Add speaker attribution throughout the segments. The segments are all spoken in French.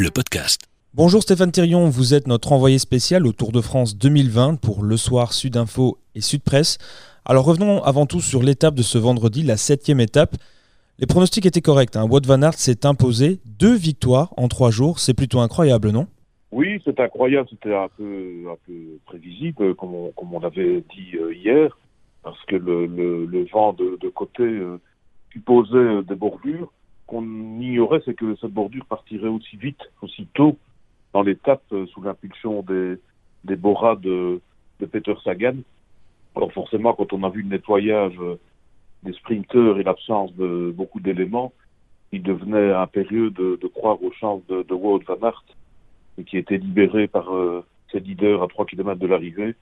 Speaker 1: le podcast.
Speaker 2: Bonjour Stéphane Thirion, vous êtes notre envoyé spécial au Tour de France 2020 pour Le Soir, Sud Info et Sud Presse. Alors revenons avant tout sur l'étape de ce vendredi, la septième étape. Les pronostics étaient corrects. Hein. Wout van Aert s'est imposé deux victoires en trois jours. C'est plutôt incroyable, non?
Speaker 3: Oui, c'est incroyable. C'était un peu, un peu prévisible, comme on, comme on avait dit euh, hier, parce que le, le, le vent de, de côté euh, supposait euh, des bordures. Qu'on ignorait, c'est que cette bordure partirait aussi vite, aussi tôt dans l'étape euh, sous l'impulsion des, des boras de, Peter Sagan. Alors forcément, quand on a vu le nettoyage euh, des sprinteurs et l'absence de beaucoup d'éléments, il devenait impérieux de, croire aux chances de, Wout van Aert, qui était libéré par euh, ses leaders à 3 km de l'arrivée.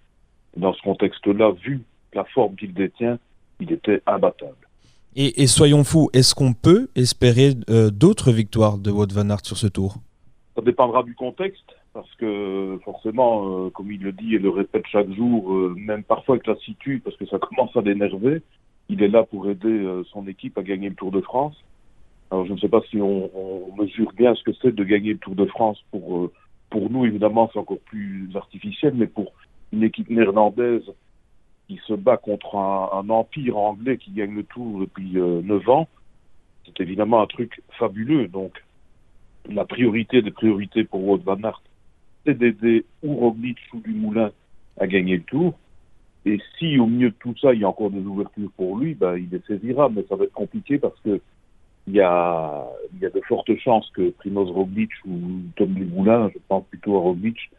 Speaker 3: Dans ce contexte-là, vu la forme qu'il détient, il était imbattable.
Speaker 2: Et, soyons fous, est-ce qu'on peut espérer euh, d'autres victoires de Wout van Aert sur ce tour?
Speaker 3: Ça dépendra du contexte, parce que forcément, euh, comme il le dit et le répète chaque jour, euh, même parfois avec lassitude, parce que ça commence à l'énerver, il est là pour aider son équipe à gagner le Tour de France. Alors je ne sais pas si on, on mesure bien ce que c'est de gagner le Tour de France. Pour, pour nous, évidemment, c'est encore plus artificiel, mais pour une équipe néerlandaise qui se bat contre un, empire anglais qui gagne le Tour depuis euh, 9 ans, c'est évidemment un truc fabuleux. Donc la priorité des priorités pour Wout van Aert, c'est d'aider ou Roglic ou Dumoulin à gagner le Tour. Et si au milieu de tout ça, il y a encore des ouvertures pour lui, ben, il les saisira, mais ça va être compliqué parce que il y a, il y a de fortes chances que Primoz Roglic ou Tom Dumoulin, je pense plutôt à Roglic,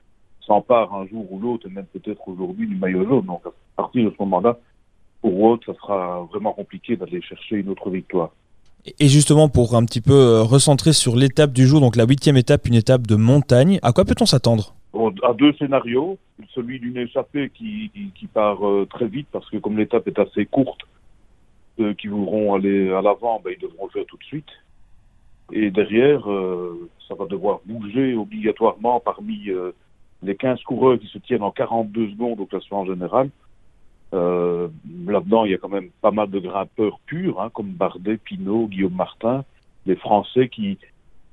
Speaker 3: s'empare un jour ou l'autre, et même peut-être aujourd'hui, du maillot jaune. Donc à partir de ce moment-là, pour Wout, ça sera vraiment compliqué d'aller chercher une autre victoire.
Speaker 2: Et justement, pour un petit peu euh, recentrer sur l'étape du jour, donc la huitième étape, une étape de montagne, à quoi peut-on s'attendre?
Speaker 3: À deux scénarios, celui d'une échappée qui, qui, part euh, très vite parce que comme l'étape est assez courte, ceux qui voudront aller à l'avant, ben, ils devront le faire tout de suite. Et derrière, euh, ça va devoir bouger obligatoirement parmi euh, les 15 coureurs qui se tiennent en 42 secondes au classement général. Euh, Là-dedans, il y a quand même pas mal de grimpeurs purs, hein, comme Bardet, Pinot, Guillaume Martin, les Français qui,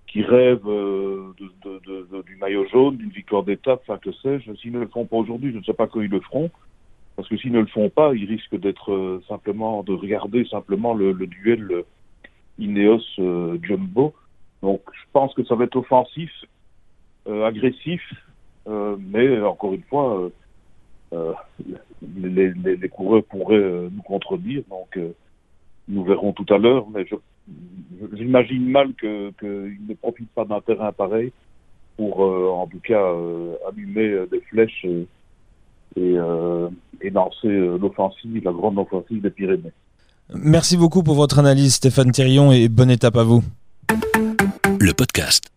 Speaker 3: qui rêvent euh, de, de, de, du maillot jaune, d'une victoire d'étape, enfin que sais-je. S'ils ne le font pas aujourd'hui, je ne sais pas quand ils le feront. Parce que s'ils ne le font pas, ils risquent d'être euh, simplement, de regarder simplement le, le duel euh, Ineos euh. Donc je pense que ça va être offensif, agressif, mais encore une fois, euh, euh, les, les, les coureurs pourraient euh, nous contredire. Donc euh, nous verrons tout à l'heure, mais je j'imagine mal que qu'ils ne profitent pas d'un terrain pareil pour euh, en tout cas euh, allumer euh, des flèches et, et, euh, et lancer euh, l'offensive, la grande offensive des Pyrénées.
Speaker 2: Merci beaucoup pour votre analyse, Stéphane Thirion, et bonne étape à vous.
Speaker 1: Le podcast.